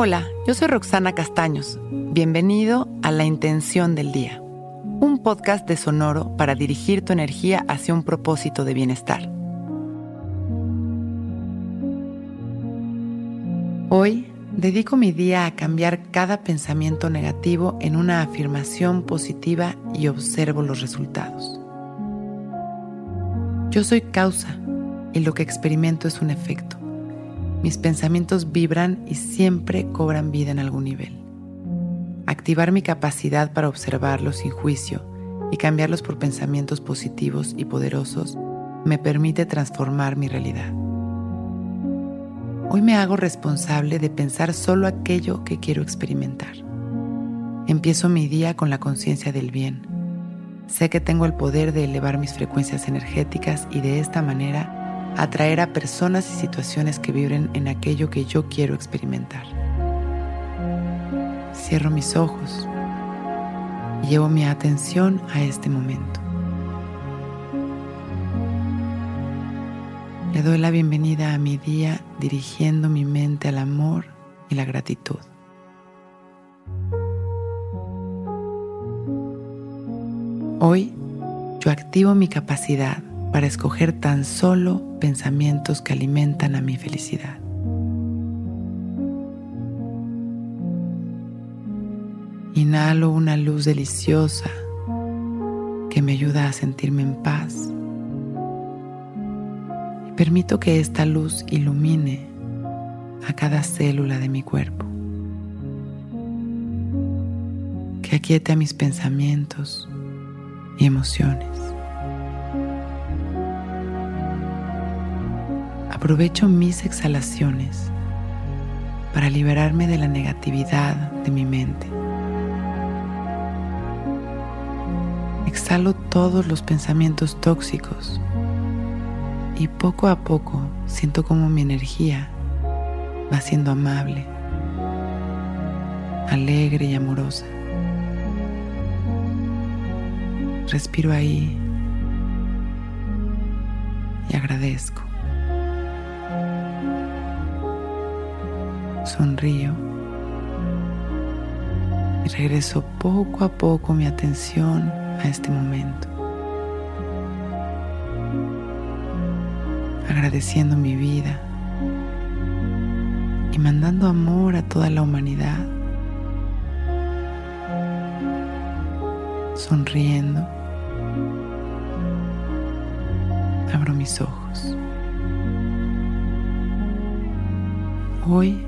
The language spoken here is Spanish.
Hola, yo soy Roxana Castaños. Bienvenido a La Intención del Día, un podcast de Sonoro para dirigir tu energía hacia un propósito de bienestar. Hoy dedico mi día a cambiar cada pensamiento negativo en una afirmación positiva y observo los resultados. Yo soy causa y lo que experimento es un efecto. Mis pensamientos vibran y siempre cobran vida en algún nivel. Activar mi capacidad para observarlos sin juicio y cambiarlos por pensamientos positivos y poderosos me permite transformar mi realidad. Hoy me hago responsable de pensar solo aquello que quiero experimentar. Empiezo mi día con la conciencia del bien. Sé que tengo el poder de elevar mis frecuencias energéticas y de esta manera atraer a personas y situaciones que vibren en aquello que yo quiero experimentar. Cierro mis ojos y llevo mi atención a este momento. Le doy la bienvenida a mi día dirigiendo mi mente al amor y la gratitud. Hoy yo activo mi capacidad para escoger tan solo pensamientos que alimentan a mi felicidad. Inhalo una luz deliciosa que me ayuda a sentirme en paz. Permito que esta luz ilumine a cada célula de mi cuerpo. Que aquiete a mis pensamientos y emociones. Aprovecho mis exhalaciones para liberarme de la negatividad de mi mente. Exhalo todos los pensamientos tóxicos y poco a poco siento como mi energía va siendo amable, alegre y amorosa. Respiro ahí y agradezco. Sonrío y regreso poco a poco mi atención a este momento. Agradeciendo mi vida y mandando amor a toda la humanidad. Sonriendo, abro mis ojos. Hoy